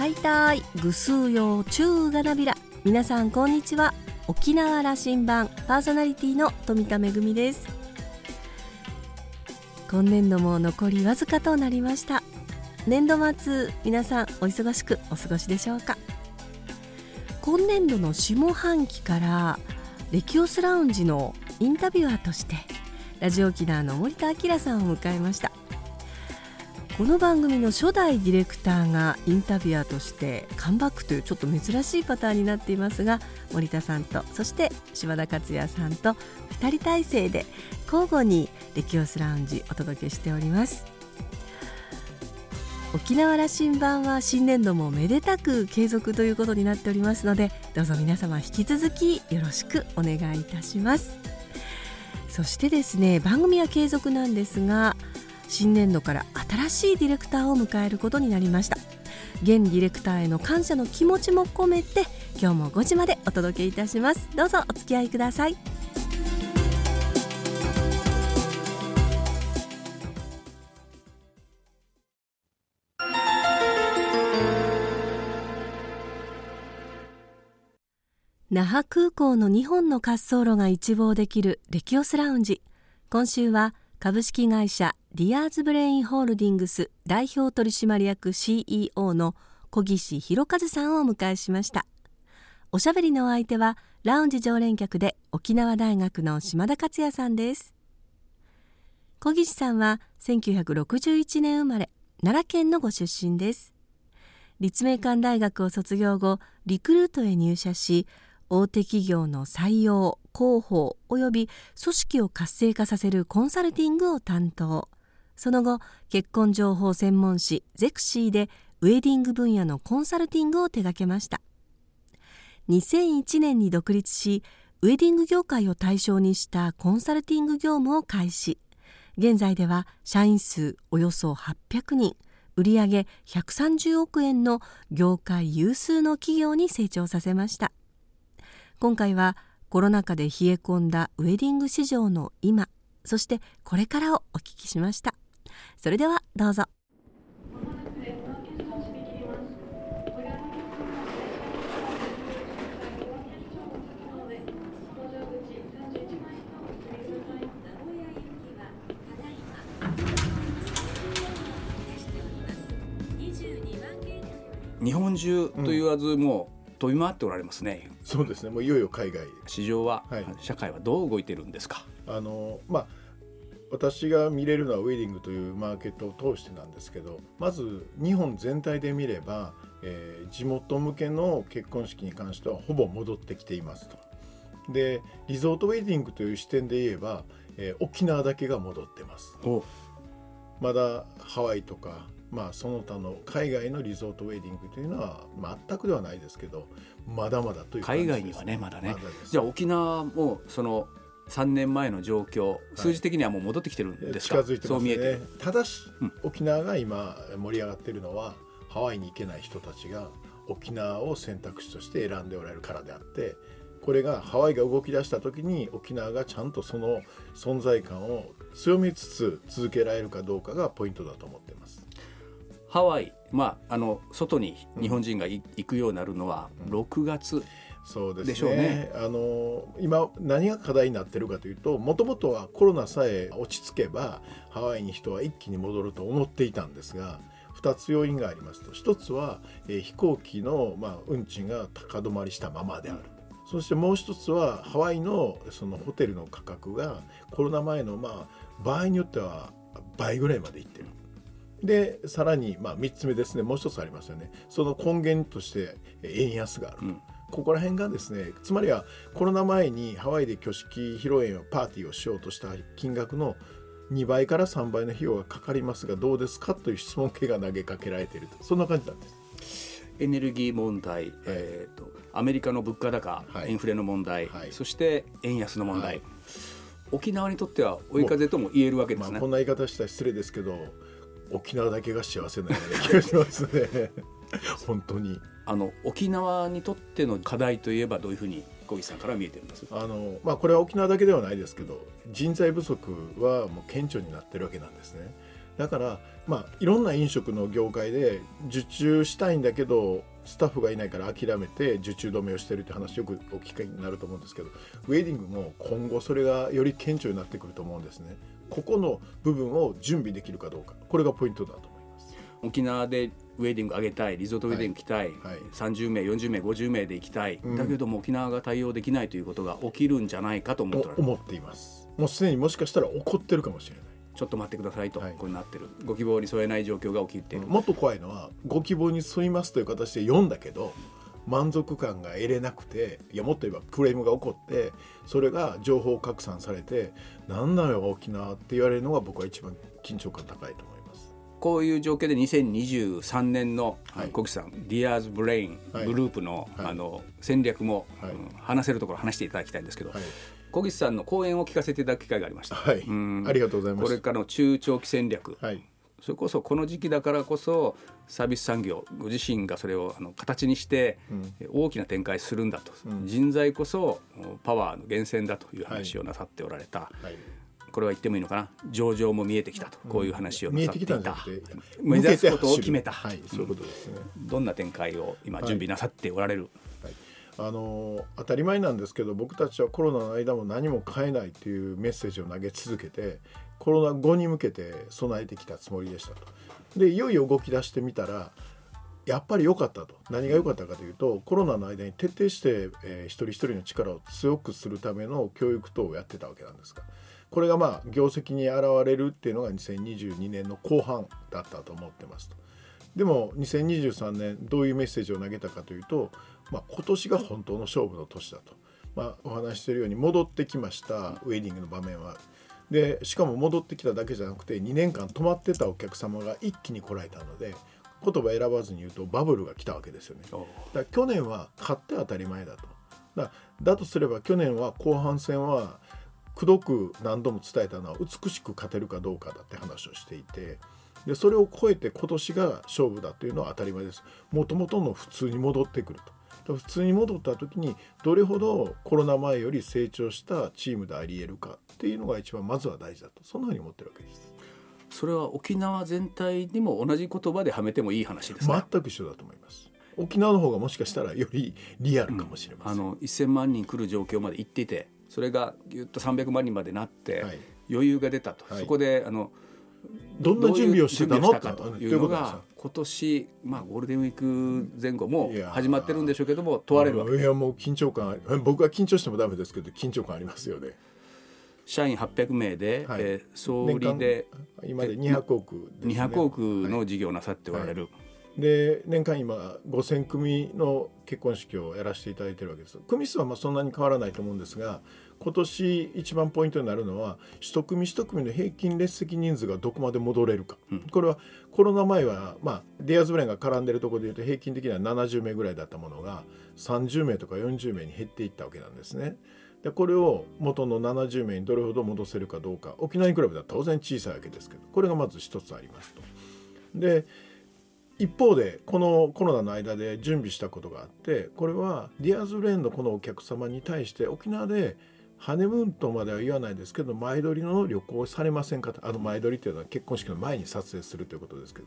はいたい。ぐすうようちゅうがなびら。皆さんこんにちは。沖縄羅針盤。パーソナリティの富田恵です。今年度も残りわずかとなりました。年度末皆さんお忙しくお過ごしでしょうか？今年度の下半期からレキオスラウンジのインタビュアーとしてラジオ沖縄の森田明さんを迎えました。この番組の初代ディレクターがインタビュアーとしてカムバックというちょっと珍しいパターンになっていますが森田さんとそして柴田克也さんと2人体制で交互にレキオスラウンジお届けしております。沖縄羅針盤は新年度もめでたく継続ということになっておりますのでどうぞ皆様引き続きよろしくお願いいたします。そしてですね番組は継続なんですが新年度から新しいディレクターを迎えることになりました。現ディレクターへの感謝の気持ちも込めて今日も5時までお届けいたします。どうぞお付き合いください。那覇空港の2本の滑走路が一望できるレキオスラウンジ。今週は株式会社ディアーズブレインホールディングス代表取締役 CEO の小岸弘和さんをお迎えしました。おしゃべりのお相手はラウンジ常連客で沖縄大学の島田克也さんです。小岸さんは1961年生まれ奈良県のご出身です。立命館大学を卒業後リクルートへ入社し大手企業の採用広報及び組織を活性化させるコンサルティングを担当。その後結婚情報専門誌ゼクシーでウェディング分野のコンサルティングを手掛けました。2001年に独立しウェディング業界を対象にしたコンサルティング業務を開始。現在では社員数およそ800人売上130億円の業界有数の企業に成長させました。今回はコロナ禍で冷え込んだウェディング市場の今そしてこれからをお聞きしました。それではどうぞ。日本中と言わず、もう飛び回っておられますね。そうですね。もういよいよ海外。市場は、はい社会はどう動いてるんですか？あのまあ私が見れるのはウェディングというマーケットを通してなんですけど、まず日本全体で見れば、えー地元向けの結婚式に関してはほぼ戻ってきていますと。で、リゾートウェディングという視点で言えば、えー沖縄だけが戻ってます。お、まだハワイとか、まあ、その他の海外のリゾートウェディングというのは全くではないですけどまだまだという感じです海外にはねまだねですじゃあ沖縄もその3年前の状況、数字的にはもう戻ってきてるんですか？近づいてますねそう見えてる。ただし、うん沖縄が今盛り上がっているのはハワイに行けない人たちが沖縄を選択肢として選んでおられるからであってこれがハワイが動き出した時に沖縄がちゃんとその存在感を強めつつ続けられるかどうかがポイントだと思っています。ハワイ、まああの外に日本人がい行くようになるのは6月。そうでしょうねあの今何が課題になってるかというともともとはコロナさえ落ち着けばハワイに人は一気に戻ると思っていたんですが2つ要因がありますと1つは、えー飛行機の、まあ、運賃が高止まりしたままである。そしてもう一つはハワイのそのホテルの価格がコロナ前のまあ場合によっては倍ぐらいまでいってる。でさらにまあ3つ目ですね。もう一つありますよね。その根源としてえー円安がある。うん。ここら辺がですねつまりはコロナ前にハワイで挙式披露宴をパーティーをしようとした金額の2倍から3倍の費用がかかりますがどうですかという質問形が投げかけられていると。そんな感じなんです。エネルギー問題、えー、とアメリカの物価高、はい。インフレの問題、はい。そして円安の問題、はい。沖縄にとっては追い風とも言えるわけでますあ、ね。こんな言い方したら失礼ですけど沖縄だけが幸せなような気がしますね。本当に。あの沖縄にとっての課題といえばどういうふうに小木さんから見えてるんです？あの、まあ、これは沖縄だけではないですけど人材不足はもう顕著になってるわけなんですね。だからまあいろんな飲食の業界で受注したいんだけどスタッフがいないから諦めて受注止めをしてるって話よくお聞きになると思うんですけどウェディングも今後それがより顕著になってくると思うんですねここの部分を準備できるかどうか。これがポイントだと思います。沖縄でウェディング上げたいリゾートウェディング来たい、はい。はい、30名40名50名で行きたい、うん、だけども沖縄が対応できないということが起きるんじゃないかと思って思っています。もうすでにもしかしたら起こってるかもしれない。ちょっと待ってくださいと、はい、こうなってるご希望に添えない状況が起きている、もっと怖いのはご希望に沿いますという形で読んだけど満足感が得れなくていやもっと言えばクレームが起こってそれが情報拡散されて何なのよ沖縄って言われるのが僕は一番緊張感高いと思います。こういう状況で2023年の、はい、小岸さんディアーズブレイングループのはい、あの戦略も、はい、うん、話せるところ話していただきたいんですけど、小木さんの講演を聞かせていただく機会がありました。はい、ありがとうございます。これからの中長期戦略、はい、それこそこの時期だからこそサービス産業ご自身がそれをあの形にして大きな展開するんだと、うん、人材こそパワーの源泉だという話をなさっておられた、はい。はい、これは言ってもいいのかな？上場も見えてきたと、こういう話をなさっていた,、目指すことを決めた、はい、そういうことですね、どんな展開を今準備なさっておられる、あの当たり前なんですけど僕たちはコロナの間も何も変えないというメッセージを投げ続けてコロナ後に向けて備えてきたつもりでしたと。でいよいよ動き出してみたらやっぱり良かったと何が良かったかというとコロナの間に徹底して、えー、一人一人の力を強くするための教育等をやってたわけなんですがこれがまあ業績に現れるっていうのが2022年の後半だったと思ってますと。でも2023年どういうメッセージを投げたかというと、まあ、今年が本当の勝負の年だと、まあ、お話ししているように戻ってきましたウェディングの場面はでしかも戻ってきただけじゃなくて2年間泊まってたお客様が一気に来られたので言葉選ばずに言うとバブルが来たわけですよね。だ去年は買って当たり前だと。だだとすれば去年は後半戦はくどく何度も伝えたのは美しく勝てるかどうかだって話をしていてでそれを超えて今年が勝負だというのは当たり前です。もともとの普通に戻ってくると。普通に戻った時にどれほどコロナ前より成長したチームでありえるかっていうのが一番まずは大事だとそんなふうに思ってるわけです。それは沖縄全体にも同じ言葉ではめてもいい話ですね。全く一緒だと思います。沖縄の方がもしかしたらよりリアルかもしれません。うん、あの1000万人来る状況まで行っていてそれがぎゅっと300万人までなって、はい、余裕が出たと、はい、そこであのどんな準備をしてたの？かというのが今年、まあ、ゴールデンウィーク前後も始まってるんでしょうけども問われるわけ。いやもう緊張感僕は緊張してもダメですけど緊張感ありますよね。社員800名で、はい、えー、総理で今で200億で、ね、200億の事業なさっておられる。はい。で年間今5,000組の結婚式をやらせていただいてるわけです。組数はまあそんなに変わらないと思うんですが今年一番ポイントになるのは一組一組の平均列席人数がどこまで戻れるか、うん、これはコロナ前は、まあ、ディアーズブレインが絡んでるところでいうと平均的には70名ぐらいだったものが30名とか40名に減っていったわけなんですね。でこれを元の70名にどれほど戻せるかどうか沖縄に比べたら当然小さいわけですけどこれがまず一つありますと。で一方でこのコロナの間で準備したことがあってこれはディアーズブレインのこのお客様に対して沖縄でハネムーンとまでは言わないですけど前撮りの旅行されませんかあの前撮りっていうのは結婚式の前に撮影するということですけど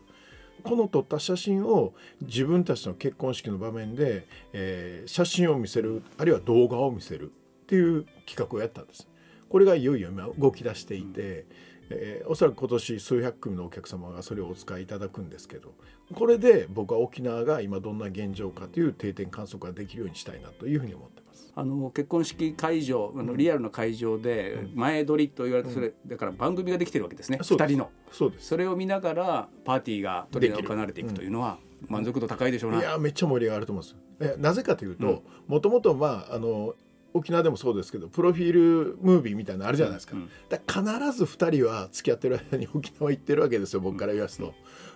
この撮った写真を自分たちの結婚式の場面で、えー、写真を見せるあるいは動画を見せるっていう企画をやったんです。これがいよいよ今動き出していて、えー、おそらく今年数百組のお客様がそれをお使いいただくんですけどこれで僕は沖縄が今どんな現状かという定点観測ができるようにしたいなというふうに思ってます。あの結婚式会場あのリアルな会場で前撮りと言われてそれ、だから番組ができてるわけですね、う2人の。そうです。それを見ながらパーティーが取り行われていくというのは満足度高いでしょうな、いやめっちゃ盛り上がると思うんです。えなぜかというともともとまああの沖縄でもそうですけどプロフィールムービーみたいなのあるじゃないですか,、だから必ず2人は付き合ってる間に 沖縄行ってるわけですよ僕から言わすと。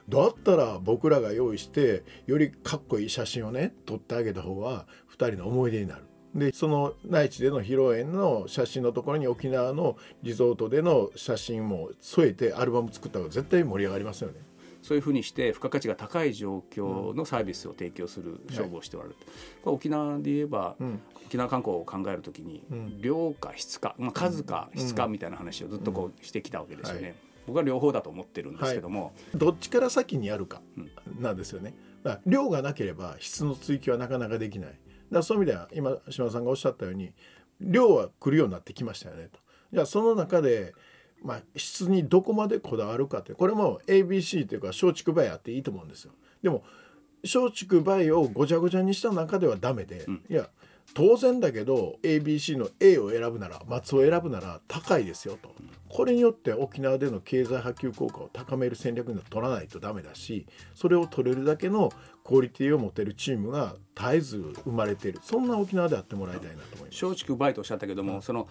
だったら僕らが用意してよりかっこいい写真をね撮ってあげた方が2人の思い出になる。でその内地での披露宴の写真のところに沖縄のリゾートでの写真も添えてアルバム作った方が絶対盛り上がりますよね。そういうふうにして付加価値が高い状況のサービスを提供する勝負をしておられる、うん、沖縄で言えば、うん、沖縄観光を考えるときに、量か質か、まあ、数か質かみたいな話をずっとこうしてきたわけですよね。僕は両方だと思ってるんですけども、はい、どっちから先にやるかなんですよね。量がなければ質の追求はなかなかできない。だそういう意味では今島田さんがおっしゃったように量は来るようになってきましたよねと。じゃあその中でまあ、質にどこまでこだわるかってこれも ABC というか松竹梅あっていいと思うんですよ。でも松竹梅をごちゃごちゃにした中ではダメで、うん、いや当然だけど ABC の A を選ぶなら松を選ぶなら高いですよと。これによって沖縄での経済波及効果を高める戦略には取らないとダメだしそれを取れるだけのクオリティを持てるチームが絶えず生まれている。そんな沖縄であってもらいたいなと思います。松竹梅とおっしゃったけども、うん、その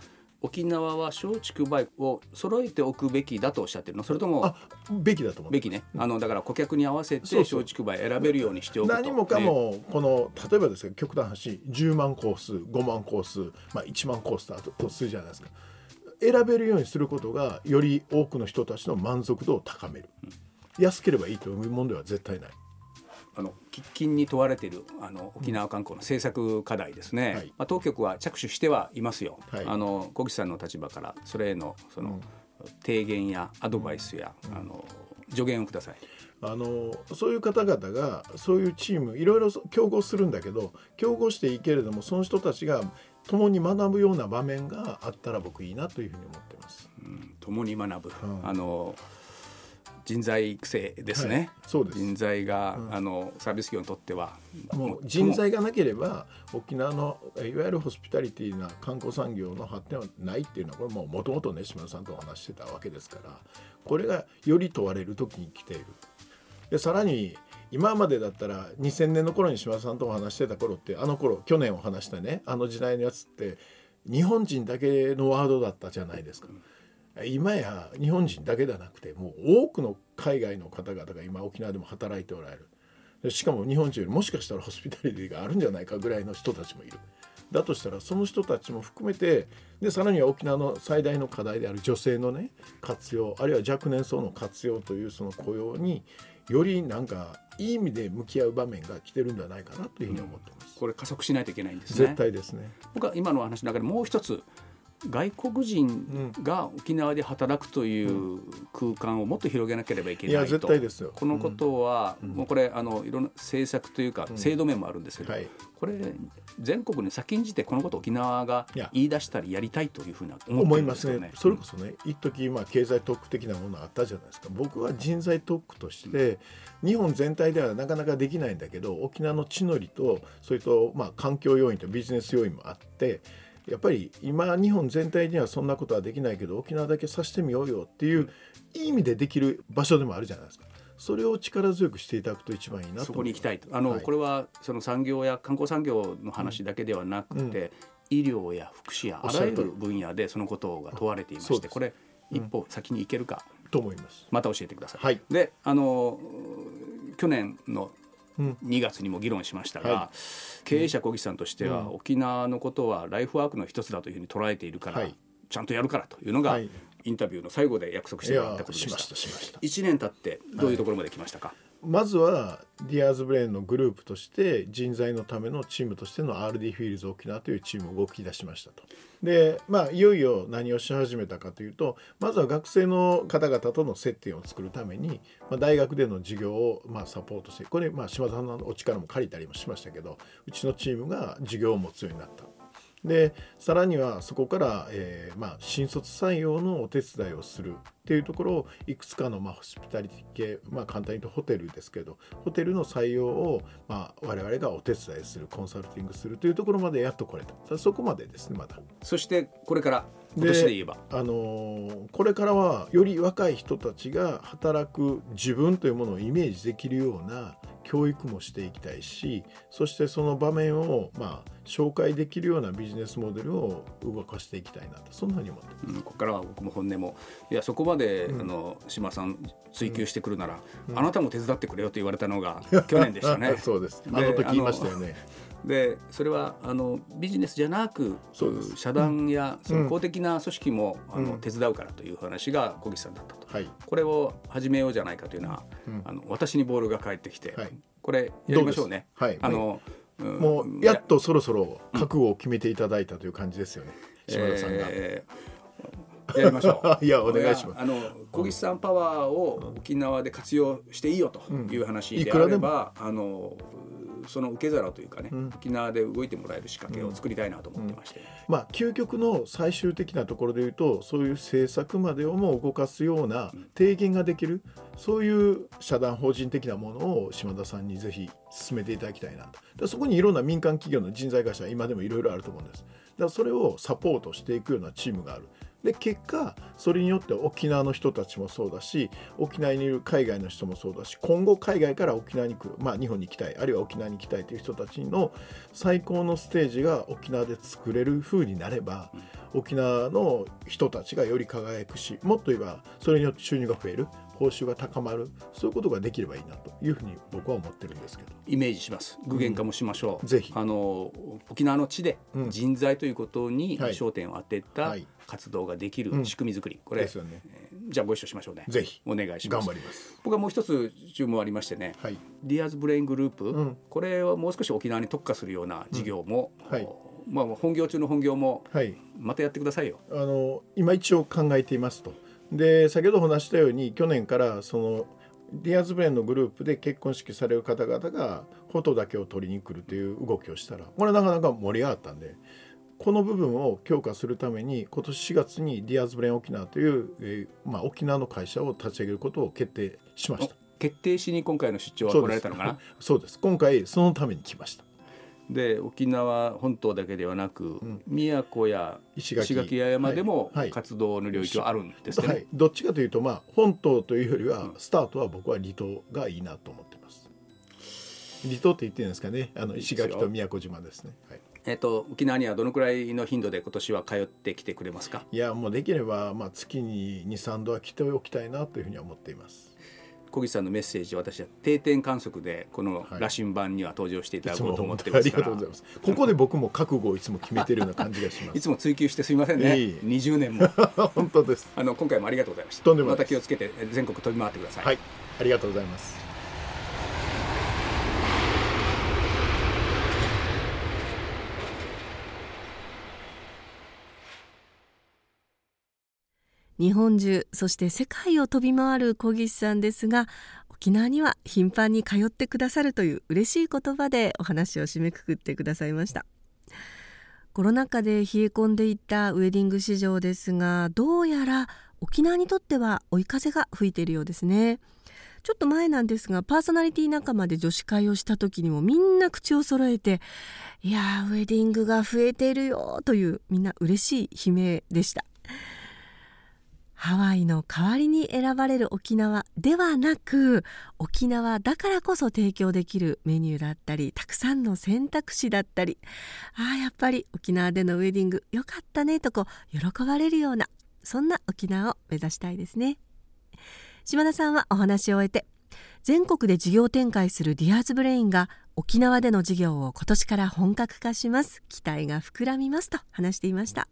沖縄は松竹梅を揃えておくべきだとおっしゃってるの。それともべきだと思うべきね。あのだから顧客に合わせて松竹梅選べるようにしておくと。何もかもこの例えばですね極端な話10万コース5万コース、まあ、1万コースだとするじゃないですか。選べるようにすることがより多くの人たちの満足度を高める、うん、安ければいいというものでは絶対ないあの喫緊に問われているあの沖縄観光の政策課題ですね、はい、まあ、当局は着手してはいますよ、はい、あの小口さんの立場からそれへのその、提言やアドバイスや、うん、あの助言をください。あのそういう方々がそういうチームいろいろ競合するんだけど競合していいけれどもその人たちが共に学ぶような場面があったら僕いいなというふうに思ってます。うん、共に学ぶ、うん、あの人材育成ですね、はい、そうです。人材が、うん、あのサービス業にとってはもう人材がなければ沖縄のいわゆるホスピタリティな観光産業の発展はないっていうのはこれもともとね島田さんとお話してたわけですからこれがより問われる時に来ている。でさらに今までだったら2000年の頃に島田さんとお話してた頃ってあの頃去年お話したねあの時代のやつって日本人だけのワードだったじゃないですか。うん今や日本人だけではなくてもう多くの海外の方々が今沖縄でも働いておられる。しかも日本人よりもしかしたらホスピタリティがあるんじゃないかぐらいの人たちもいる。だとしたらその人たちも含めてでさらには沖縄の最大の課題である女性のね活用あるいは若年層の活用というその雇用によりなんかいい意味で向き合う場面が来てるんじゃないかなというふうに思ってます、うん、これ加速しないといけないんですね。絶対ですね。僕は今の話の中でもう一つ外国人が沖縄で働くという空間をもっと広げなければいけないと、このことは、もうこれあのいろんな政策というか制度面もあるんですけど、これ全国に先んじてこのこと沖縄が言い出したりやりたいというふうな思いますね。それこそね一時まあ経済特区的なものあったじゃないですか。僕は人材特区として、日本全体ではなかなかできないん。だけど沖縄の地の利とそれとまあ環境要因とビジネス要因もあってやっぱり今日本全体にはそんなことはできないけど沖縄だけさしてみようよっていういい意味でできる場所でもあるじゃないですか。それを力強くしていただくと一番いいなとそこに行きたいと。あの、はい、これはその産業や観光産業の話だけではなくて、うん、医療や福祉やあらゆる分野でそのことが問われていまして、これ一歩先に行けるか、と思います。また教えてください。はい、であの去年の2月にも議論しましたが、はい、経営者小木さんとしては、沖縄のことはライフワークの一つだというふうに捉えているから、ちゃんとやるからというのが、インタビューの最後で約束してもらったことでした。した1年経ってどういうところまで来ましたか、まずはディアーズブレインのグループとして人材のためのチームとしての RD フィールズ沖縄というチームを動き出しましたと。でまあいよいよ何をし始めたかというとまずは学生の方々との接点を作るために、まあ、大学での授業をまあサポートしてこれまあ島田さんのお力も借りたりもしましたけどうちのチームが授業を持つようになった。でさらにはそこから、えーまあ、新卒採用のお手伝いをするっていうところをいくつかの、まあ、ホスピタリティ系、まあ、簡単に言うとホテルですけどホテルの採用を、まあ、我々がお手伝いするコンサルティングするというところまでやっとこれた。そこまでですねまだ。そしてこれから今年で言えば。あのー、これからはより若い人たちが働く自分というものをイメージできるような教育もしていきたいしそしてその場面をまあ紹介できるようなビジネスモデルを動かしていきたいなと。そんなに思ってます、うん、ここからは僕も本音も。いやそこまで、うん、あの島さん追求してくるなら、うん、あなたも手伝ってくれよと言われたのが去年でしたね。そうです。あの時言いましたよねでそれはあのビジネスじゃなく社団やその公的な組織も、あの手伝うからという話が小木さんだったと、はい、これを始めようじゃないかというのは、あの私にボールが返ってきて、はい、これやりましょうね。はい、あの、もうやっとそろそろ覚悟を決めていただいたという感じですよね、島田さんが。えーやりましょう。いやお願いします。あの小木さんパワーを沖縄で活用していいよという話であれば、うん、あのその受け皿というかね、うん、沖縄で動いてもらえる仕掛けを作りたいなと思ってまして、うん、まあ究極の最終的なところでいうとそういう政策までをも動かすような提言ができる、そういう社団法人的なものを島田さんにぜひ進めていただきたいなと。でそこにいろんな民間企業の人材会社今でもいろいろあると思うんです。だからそれをサポートしていくようなチームがあるで結果それによって沖縄の人たちもそうだし沖縄にいる海外の人もそうだし今後海外から沖縄に来る、まあ、日本に行きたいあるいは沖縄に行きたいという人たちの最高のステージが沖縄で作れる風になれば、沖縄の人たちがより輝くしもっと言えばそれによって収入が増える報酬が高まる。そういうことができればいいなというふうに僕は思ってるんですけど。イメージします。具現化もしましょう、うん、ぜひ。あの沖縄の地で人材ということに焦点を当てた活動ができる仕組み作り、これ、ね。えー、じゃあご一緒しましょうね。ぜひ。お願いします。頑張ります。僕はもう一つ注文ありましてね、はい、ディアーズブレイングループ、うん、これはもう少し沖縄に特化するような事業も、うん。はい。まあ、本業中の本業もまたやってくださいよ。あの今一応考えていますとで先ほど話したように去年からそのディアーズブレインのグループで結婚式される方々がフォトだけを取りに来るという動きをしたらこれなかなか盛り上がったんでこの部分を強化するために今年4月にディアーズブレイン沖縄という、えー、まあ、沖縄の会社を立ち上げることを決定しました。決定しに今回の出張は来られたのかな？そうです。今回そのために来ましたで沖縄本島だけではなく、うん、宮古や石垣。八山でも活動の領域はあるんですね、はい。はい、どっちかというと、まあ、本島というよりはスタートは僕は離島がいいなと思ってます。離島って言ってるんですかね。あの石垣と宮古島ですね、はい。えっと、沖縄にはどのくらいの頻度で今年は通ってきてくれますか？いやもうできれば、まあ、月に23度は来ておきたいなというふうに思っています小木さんのメッセージ私は定点観測でこの羅針盤には登場していただこうと思ってますはい、ありがとうございます。ここで僕も覚悟をいつも決めてるような感じがします。いつも追求してすみませんね、いい。20年も。本当です。あの今回もありがとうございました。また気をつけて全国飛び回ってください。はい。ありがとうございます日本中そして世界を飛び回る小岸さんですが沖縄には頻繁に通ってくださるという嬉しい言葉でお話を締めくくってくださいました。コロナ禍で冷え込んでいったウェディング市場ですがどうやら沖縄にとっては追い風が吹いているようですね。ちょっと前なんですがパーソナリティ仲間で女子会をした時にもみんな口を揃えて「いやウェディングが増えているよ」というみんな嬉しい悲鳴でした。ハワイの代わりに選ばれる沖縄ではなく沖縄だからこそ提供できるメニューだったりたくさんの選択肢だったりああやっぱり沖縄でのウェディングよかったねとこ喜ばれるようなそんな沖縄を目指したいですね。島田さんはお話を終えて全国で事業展開するディアーズブレインが沖縄での事業を今年から本格化します。期待が膨らみますと話していました。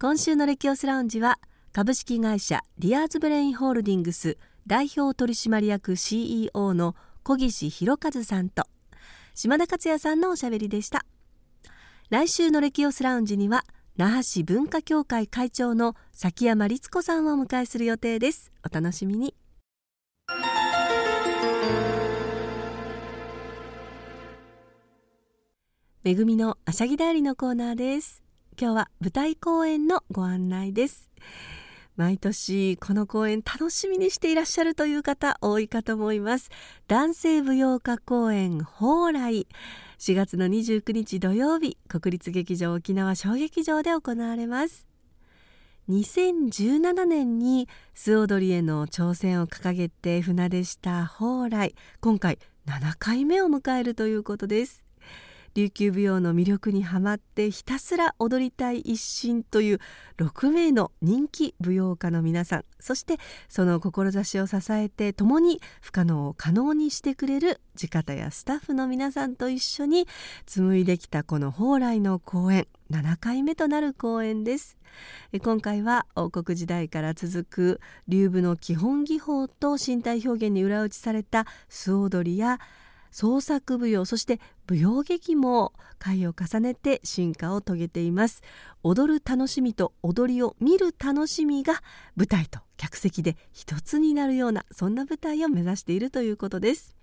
今週のレキオスラウンジは株式会社ディアーズブレインホールディングス代表取締役 CEO の小岸博和さんと島田克也さんのおしゃべりでした。来週のレキオスラウンジには那覇市文化協会会長の崎山律子さんをお迎えする予定です。お楽しみに。めぐみのあしゃぎだよりのコーナーです。今日は舞台公演のご案内です。毎年この公演楽しみにしていらっしゃるという方多いかと思います。男性舞踊家公演蓬莱。4月の29日土曜日国立劇場沖縄小劇場で行われます。2017年に素踊りへの挑戦を掲げて船出した蓬莱。今回7回目を迎えるということです。琉球舞踊の魅力にはまってひたすら踊りたい一心という6名の人気舞踊家の皆さん。そしてその志を支えて共に不可能を可能にしてくれる地方やスタッフの皆さんと一緒に紡いできたこの蓬莱の公演7回目となる公演です。今回は王国時代から続く流舞の基本技法と身体表現に裏打ちされた素踊りや創作舞踊そして舞踊劇も回を重ねて進化を遂げています。踊る楽しみと踊りを見る楽しみが舞台と客席で一つになるようなそんな舞台を目指しているということです。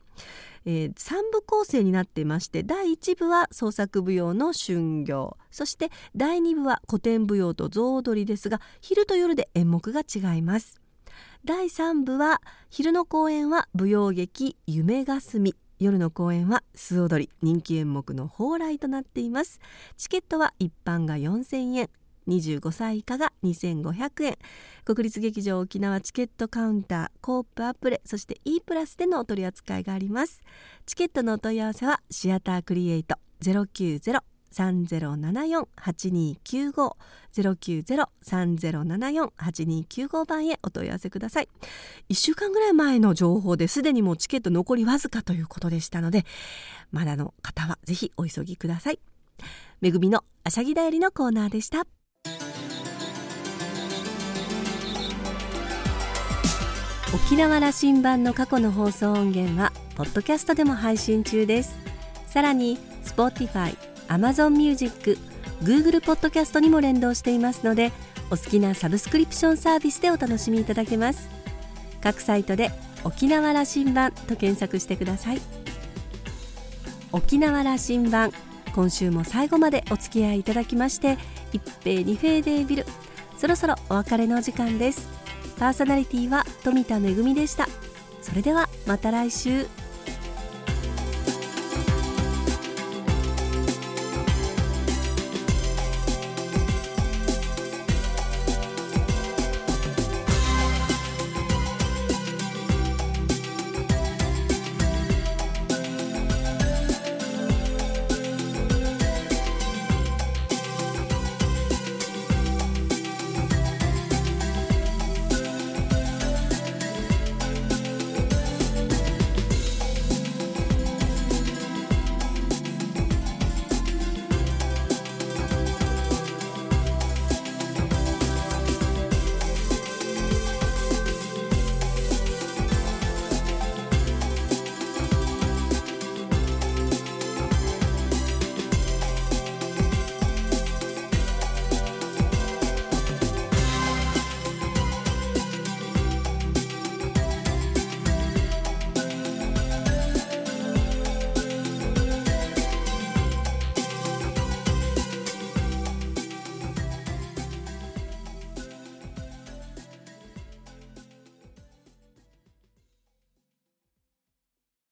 えー、3部構成になっていまして第1部は創作舞踊の春行そして第2部は古典舞踊と象踊りですが昼と夜で演目が違います。第3部は昼の公演は舞踊劇夢がすみ夜の公演は素踊り人気演目の蓬莱となっています。チケットは一般が4000円。25歳以下が2500円。国立劇場沖縄チケットカウンターコープアプレそして E プラスでのお取り扱いがあります。チケットのお問い合わせはシアタークリエイト090 3074-8295 090-3074-8295番へお問い合わせください。1週間ぐらい前の情報ですでにもうチケット残りわずかということでしたのでまだの方はぜひお急ぎください。めぐみのあしゃぎだよりのコーナーでした。沖縄羅針盤の過去の放送音源はポッドキャストでも配信中です。さらに Spotify、Amazon Music、Google ポッドキャストにも連動していますのでお好きなサブスクリプションサービスでお楽しみいただけます。各サイトで沖縄羅針盤と検索してください。沖縄羅針盤今週も最後までお付き合いいただきまして一平二平デービル。そろそろお別れの時間です。パーソナリティは富田恵でした。それではまた来週。